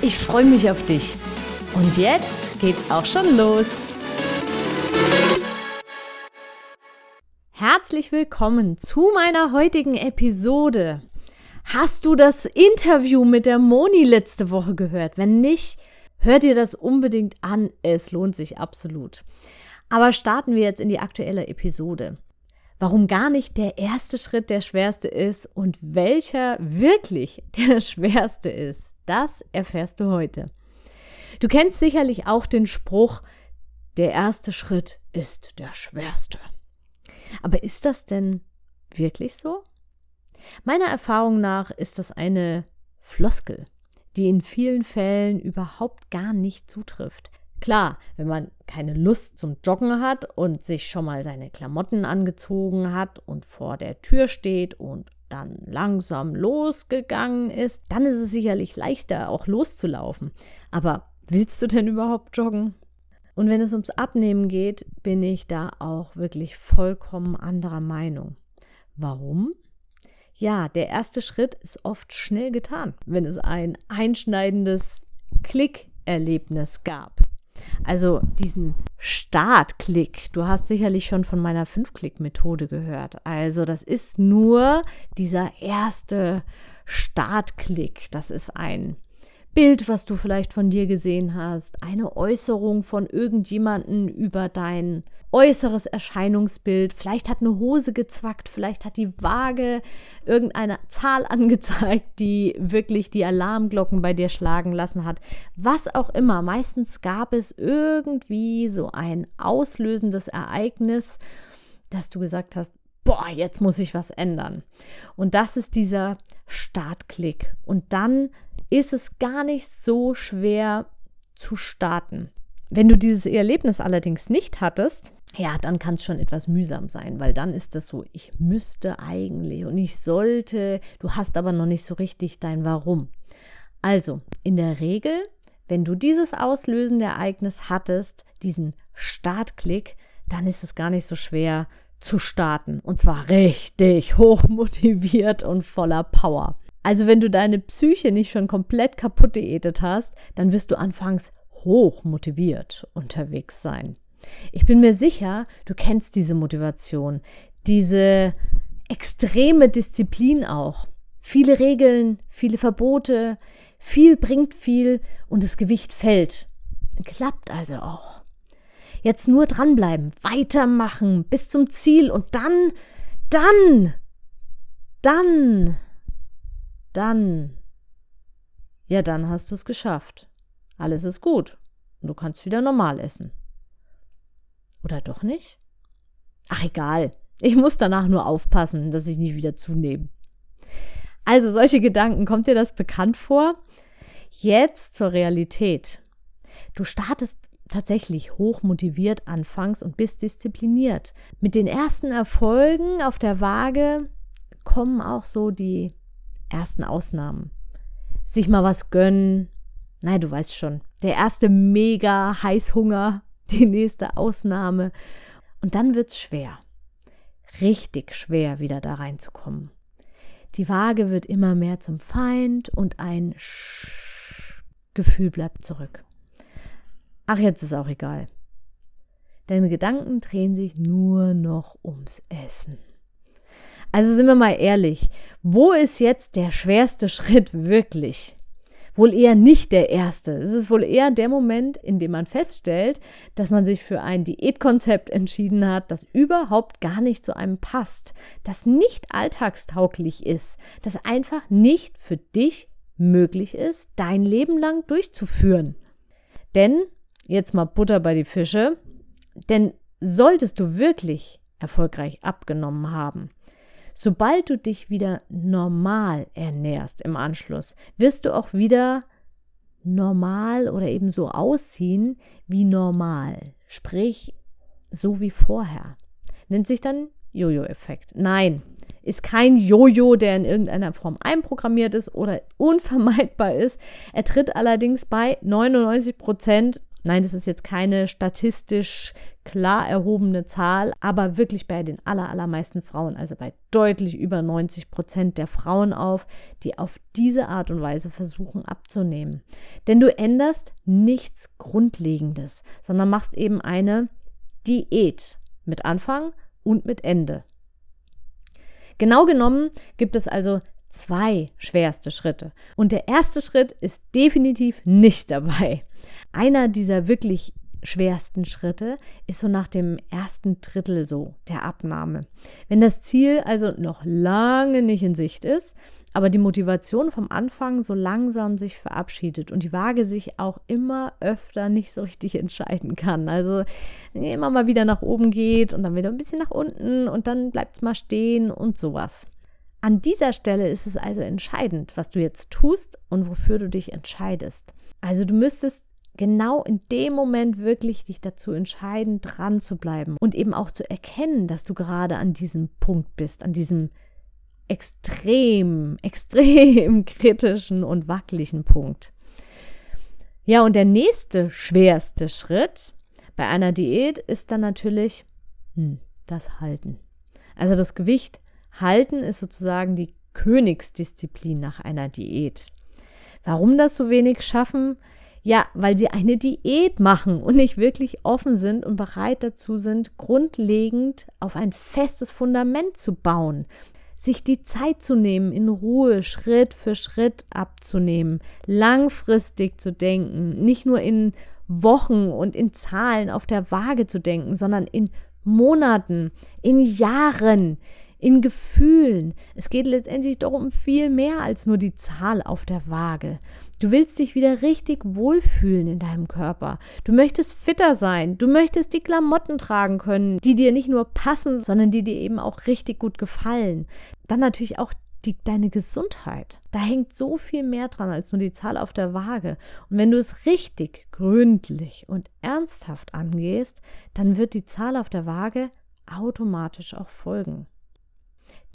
Ich freue mich auf dich. Und jetzt geht's auch schon los. Herzlich willkommen zu meiner heutigen Episode. Hast du das Interview mit der Moni letzte Woche gehört? Wenn nicht, hör dir das unbedingt an. Es lohnt sich absolut. Aber starten wir jetzt in die aktuelle Episode warum gar nicht der erste Schritt der schwerste ist und welcher wirklich der schwerste ist. Das erfährst du heute. Du kennst sicherlich auch den Spruch, der erste Schritt ist der schwerste. Aber ist das denn wirklich so? Meiner Erfahrung nach ist das eine Floskel, die in vielen Fällen überhaupt gar nicht zutrifft. Klar, wenn man keine Lust zum Joggen hat und sich schon mal seine Klamotten angezogen hat und vor der Tür steht und dann langsam losgegangen ist, dann ist es sicherlich leichter, auch loszulaufen. Aber willst du denn überhaupt joggen? Und wenn es ums Abnehmen geht, bin ich da auch wirklich vollkommen anderer Meinung. Warum? Ja, der erste Schritt ist oft schnell getan, wenn es ein einschneidendes Klickerlebnis gab. Also diesen Startklick. Du hast sicherlich schon von meiner Fünf-Klick-Methode gehört. Also das ist nur dieser erste Startklick. Das ist ein Bild, was du vielleicht von dir gesehen hast, eine Äußerung von irgendjemanden über dein äußeres Erscheinungsbild. Vielleicht hat eine Hose gezwackt, vielleicht hat die Waage irgendeine Zahl angezeigt, die wirklich die Alarmglocken bei dir schlagen lassen hat. Was auch immer. Meistens gab es irgendwie so ein auslösendes Ereignis, dass du gesagt hast, boah, jetzt muss ich was ändern. Und das ist dieser Startklick. Und dann ist es gar nicht so schwer zu starten. Wenn du dieses Erlebnis allerdings nicht hattest, ja, dann kann es schon etwas mühsam sein, weil dann ist das so, ich müsste eigentlich und ich sollte, du hast aber noch nicht so richtig dein Warum. Also, in der Regel, wenn du dieses auslösende Ereignis hattest, diesen Startklick, dann ist es gar nicht so schwer zu starten. Und zwar richtig hoch motiviert und voller Power. Also wenn du deine Psyche nicht schon komplett kaputt diätet hast, dann wirst du anfangs hoch motiviert unterwegs sein. Ich bin mir sicher, du kennst diese Motivation, diese extreme Disziplin auch. Viele Regeln, viele Verbote, viel bringt viel und das Gewicht fällt. Klappt also auch. Jetzt nur dranbleiben, weitermachen bis zum Ziel und dann, dann, dann dann, ja, dann hast du es geschafft. Alles ist gut. Du kannst wieder normal essen. Oder doch nicht? Ach, egal. Ich muss danach nur aufpassen, dass ich nicht wieder zunehme. Also, solche Gedanken, kommt dir das bekannt vor? Jetzt zur Realität. Du startest tatsächlich hoch motiviert anfangs und bist diszipliniert. Mit den ersten Erfolgen auf der Waage kommen auch so die ersten Ausnahmen. Sich mal was gönnen. Nein, du weißt schon. Der erste mega Heißhunger, die nächste Ausnahme. Und dann wird's schwer. Richtig schwer, wieder da reinzukommen. Die Waage wird immer mehr zum Feind und ein Sch Gefühl bleibt zurück. Ach, jetzt ist auch egal. Deine Gedanken drehen sich nur noch ums Essen. Also sind wir mal ehrlich, wo ist jetzt der schwerste Schritt wirklich? Wohl eher nicht der erste. Es ist wohl eher der Moment, in dem man feststellt, dass man sich für ein Diätkonzept entschieden hat, das überhaupt gar nicht zu einem passt, das nicht alltagstauglich ist, das einfach nicht für dich möglich ist, dein Leben lang durchzuführen. Denn, jetzt mal Butter bei die Fische, denn solltest du wirklich erfolgreich abgenommen haben, Sobald du dich wieder normal ernährst im Anschluss, wirst du auch wieder normal oder eben so ausziehen wie normal. Sprich, so wie vorher. Nennt sich dann Jojo-Effekt. Nein, ist kein Jojo, der in irgendeiner Form einprogrammiert ist oder unvermeidbar ist. Er tritt allerdings bei 99 Prozent Nein, das ist jetzt keine statistisch klar erhobene Zahl, aber wirklich bei den allermeisten Frauen, also bei deutlich über 90 Prozent der Frauen auf, die auf diese Art und Weise versuchen abzunehmen. Denn du änderst nichts Grundlegendes, sondern machst eben eine Diät mit Anfang und mit Ende. Genau genommen gibt es also zwei schwerste Schritte. Und der erste Schritt ist definitiv nicht dabei. Einer dieser wirklich schwersten Schritte ist so nach dem ersten Drittel so der Abnahme. Wenn das Ziel also noch lange nicht in Sicht ist, aber die Motivation vom Anfang so langsam sich verabschiedet und die Waage sich auch immer öfter nicht so richtig entscheiden kann. Also immer mal wieder nach oben geht und dann wieder ein bisschen nach unten und dann bleibt es mal stehen und sowas. An dieser Stelle ist es also entscheidend, was du jetzt tust und wofür du dich entscheidest. Also du müsstest genau in dem Moment wirklich dich dazu entscheiden, dran zu bleiben und eben auch zu erkennen, dass du gerade an diesem Punkt bist, an diesem extrem, extrem kritischen und wackeligen Punkt. Ja, und der nächste schwerste Schritt bei einer Diät ist dann natürlich hm, das Halten. Also das Gewicht halten ist sozusagen die Königsdisziplin nach einer Diät. Warum das so wenig schaffen? Ja, weil sie eine Diät machen und nicht wirklich offen sind und bereit dazu sind, grundlegend auf ein festes Fundament zu bauen, sich die Zeit zu nehmen, in Ruhe Schritt für Schritt abzunehmen, langfristig zu denken, nicht nur in Wochen und in Zahlen auf der Waage zu denken, sondern in Monaten, in Jahren, in Gefühlen. Es geht letztendlich doch um viel mehr als nur die Zahl auf der Waage. Du willst dich wieder richtig wohlfühlen in deinem Körper. Du möchtest fitter sein. Du möchtest die Klamotten tragen können, die dir nicht nur passen, sondern die dir eben auch richtig gut gefallen. Dann natürlich auch die, deine Gesundheit. Da hängt so viel mehr dran als nur die Zahl auf der Waage. Und wenn du es richtig, gründlich und ernsthaft angehst, dann wird die Zahl auf der Waage automatisch auch folgen.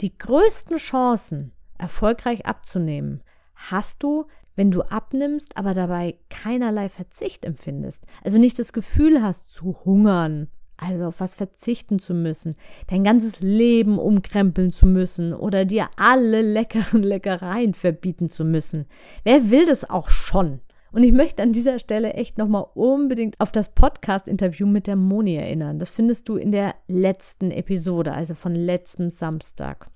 Die größten Chancen, erfolgreich abzunehmen, hast du, wenn du abnimmst, aber dabei keinerlei Verzicht empfindest. Also nicht das Gefühl hast zu hungern, also auf was verzichten zu müssen, dein ganzes Leben umkrempeln zu müssen oder dir alle leckeren Leckereien verbieten zu müssen. Wer will das auch schon? Und ich möchte an dieser Stelle echt nochmal unbedingt auf das Podcast-Interview mit der Moni erinnern. Das findest du in der letzten Episode, also von letztem Samstag.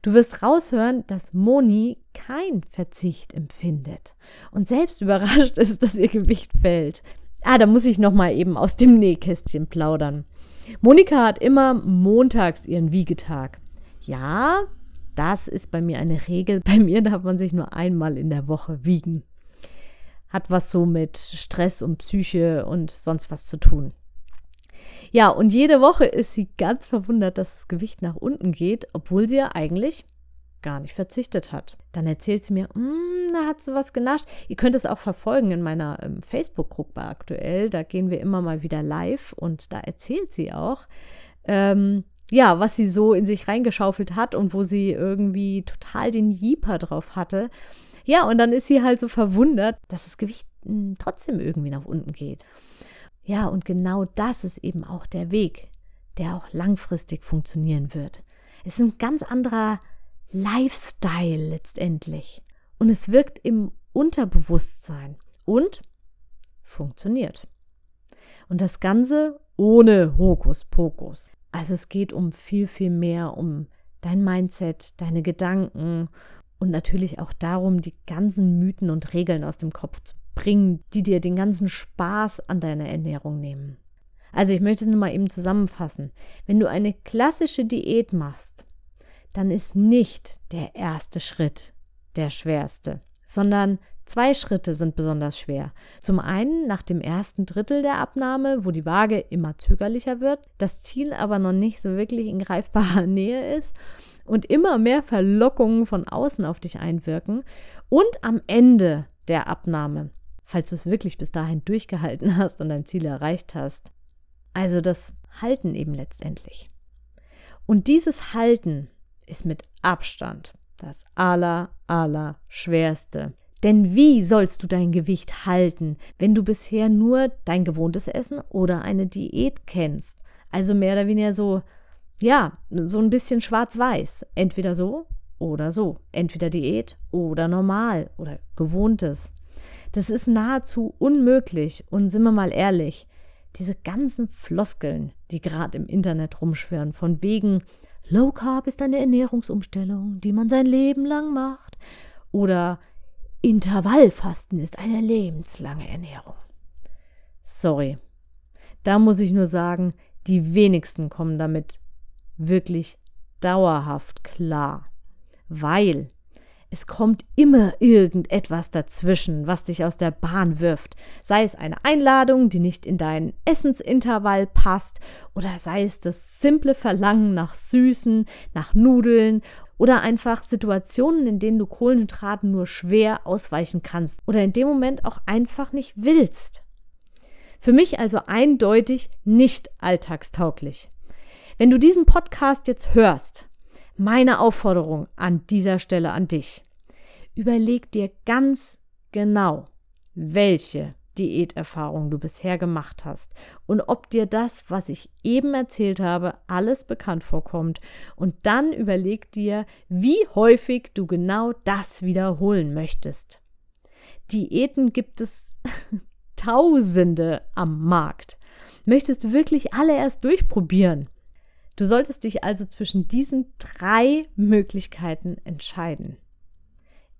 Du wirst raushören, dass Moni kein Verzicht empfindet und selbst überrascht ist, dass ihr Gewicht fällt. Ah, da muss ich nochmal eben aus dem Nähkästchen plaudern. Monika hat immer montags ihren Wiegetag. Ja, das ist bei mir eine Regel. Bei mir darf man sich nur einmal in der Woche wiegen hat was so mit Stress und Psyche und sonst was zu tun. Ja, und jede Woche ist sie ganz verwundert, dass das Gewicht nach unten geht, obwohl sie ja eigentlich gar nicht verzichtet hat. Dann erzählt sie mir, mm, da hat sie was genascht. Ihr könnt es auch verfolgen in meiner ähm, Facebook-Gruppe aktuell. Da gehen wir immer mal wieder live und da erzählt sie auch, ähm, ja, was sie so in sich reingeschaufelt hat und wo sie irgendwie total den Jeeper drauf hatte. Ja, und dann ist sie halt so verwundert, dass das Gewicht hm, trotzdem irgendwie nach unten geht. Ja, und genau das ist eben auch der Weg, der auch langfristig funktionieren wird. Es ist ein ganz anderer Lifestyle letztendlich. Und es wirkt im Unterbewusstsein und funktioniert. Und das Ganze ohne Hokuspokus. Also es geht um viel, viel mehr um dein Mindset, deine Gedanken und natürlich auch darum, die ganzen Mythen und Regeln aus dem Kopf zu bringen, die dir den ganzen Spaß an deiner Ernährung nehmen. Also ich möchte es nur mal eben zusammenfassen. Wenn du eine klassische Diät machst, dann ist nicht der erste Schritt der schwerste, sondern zwei Schritte sind besonders schwer. Zum einen nach dem ersten Drittel der Abnahme, wo die Waage immer zögerlicher wird, das Ziel aber noch nicht so wirklich in greifbarer Nähe ist und immer mehr Verlockungen von außen auf dich einwirken und am Ende der Abnahme, falls du es wirklich bis dahin durchgehalten hast und dein Ziel erreicht hast. Also das Halten eben letztendlich. Und dieses Halten ist mit Abstand das aller, aller schwerste. Denn wie sollst du dein Gewicht halten, wenn du bisher nur dein gewohntes Essen oder eine Diät kennst? Also mehr oder weniger so, ja, so ein bisschen schwarz-weiß. Entweder so oder so. Entweder Diät oder normal oder gewohntes. Das ist nahezu unmöglich. Und sind wir mal ehrlich, diese ganzen Floskeln, die gerade im Internet rumschwirren, von wegen Low Carb ist eine Ernährungsumstellung, die man sein Leben lang macht, oder Intervallfasten ist eine lebenslange Ernährung. Sorry. Da muss ich nur sagen, die wenigsten kommen damit wirklich dauerhaft klar, weil es kommt immer irgendetwas dazwischen, was dich aus der Bahn wirft. Sei es eine Einladung, die nicht in deinen Essensintervall passt, oder sei es das simple Verlangen nach Süßen, nach Nudeln, oder einfach Situationen, in denen du Kohlenhydraten nur schwer ausweichen kannst oder in dem Moment auch einfach nicht willst. Für mich also eindeutig nicht alltagstauglich. Wenn du diesen Podcast jetzt hörst, meine Aufforderung an dieser Stelle an dich. Überleg dir ganz genau, welche Diäterfahrung du bisher gemacht hast und ob dir das, was ich eben erzählt habe, alles bekannt vorkommt. Und dann überleg dir, wie häufig du genau das wiederholen möchtest. Diäten gibt es Tausende am Markt. Möchtest du wirklich alle erst durchprobieren? Du solltest dich also zwischen diesen drei Möglichkeiten entscheiden.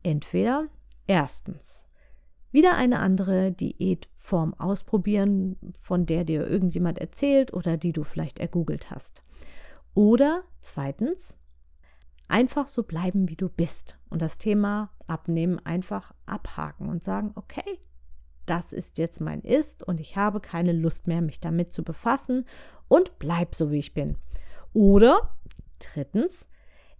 Entweder erstens wieder eine andere Diätform ausprobieren, von der dir irgendjemand erzählt oder die du vielleicht ergoogelt hast. Oder zweitens einfach so bleiben, wie du bist und das Thema Abnehmen einfach abhaken und sagen, okay, das ist jetzt mein Ist und ich habe keine Lust mehr, mich damit zu befassen und bleib so, wie ich bin. Oder drittens,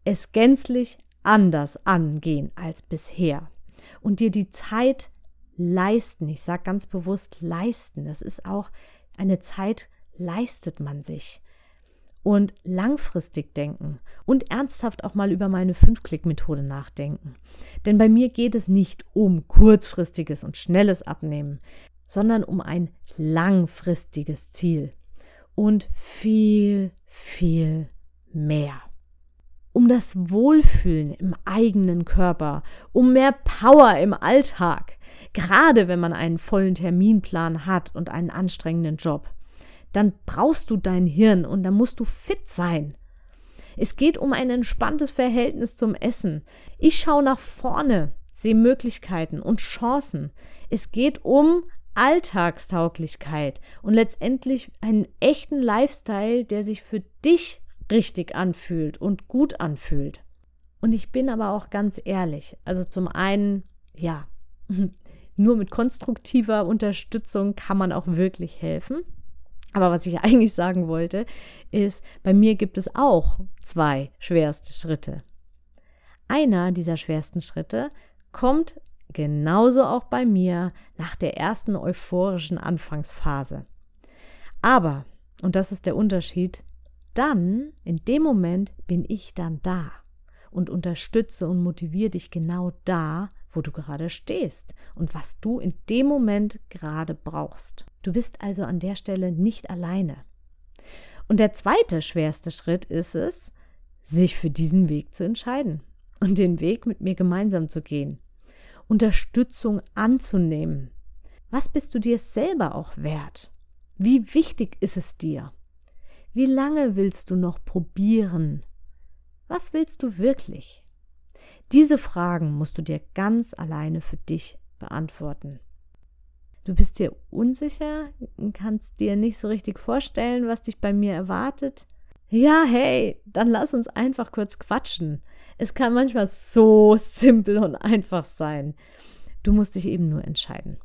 es gänzlich anders angehen als bisher und dir die Zeit leisten. Ich sage ganz bewusst leisten. Das ist auch eine Zeit, leistet man sich. Und langfristig denken und ernsthaft auch mal über meine Fünf-Klick-Methode nachdenken. Denn bei mir geht es nicht um kurzfristiges und schnelles Abnehmen, sondern um ein langfristiges Ziel und viel, viel mehr. Um das Wohlfühlen im eigenen Körper, um mehr Power im Alltag, gerade wenn man einen vollen Terminplan hat und einen anstrengenden Job. Dann brauchst du dein Hirn und dann musst du fit sein. Es geht um ein entspanntes Verhältnis zum Essen. Ich schaue nach vorne, sehe Möglichkeiten und Chancen. Es geht um Alltagstauglichkeit und letztendlich einen echten Lifestyle, der sich für dich richtig anfühlt und gut anfühlt. Und ich bin aber auch ganz ehrlich, also zum einen, ja, nur mit konstruktiver Unterstützung kann man auch wirklich helfen. Aber was ich eigentlich sagen wollte, ist, bei mir gibt es auch zwei schwerste Schritte. Einer dieser schwersten Schritte kommt Genauso auch bei mir nach der ersten euphorischen Anfangsphase. Aber, und das ist der Unterschied, dann, in dem Moment, bin ich dann da und unterstütze und motiviere dich genau da, wo du gerade stehst und was du in dem Moment gerade brauchst. Du bist also an der Stelle nicht alleine. Und der zweite schwerste Schritt ist es, sich für diesen Weg zu entscheiden und den Weg mit mir gemeinsam zu gehen. Unterstützung anzunehmen. Was bist du dir selber auch wert? Wie wichtig ist es dir? Wie lange willst du noch probieren? Was willst du wirklich? Diese Fragen musst du dir ganz alleine für dich beantworten. Du bist dir unsicher, kannst dir nicht so richtig vorstellen, was dich bei mir erwartet. Ja, hey, dann lass uns einfach kurz quatschen. Es kann manchmal so simpel und einfach sein. Du musst dich eben nur entscheiden.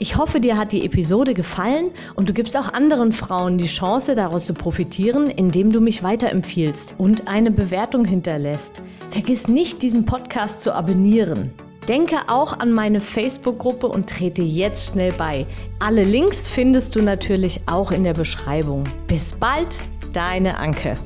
Ich hoffe, dir hat die Episode gefallen und du gibst auch anderen Frauen die Chance, daraus zu profitieren, indem du mich weiterempfiehlst und eine Bewertung hinterlässt. Vergiss nicht, diesen Podcast zu abonnieren. Denke auch an meine Facebook-Gruppe und trete jetzt schnell bei. Alle Links findest du natürlich auch in der Beschreibung. Bis bald, deine Anke.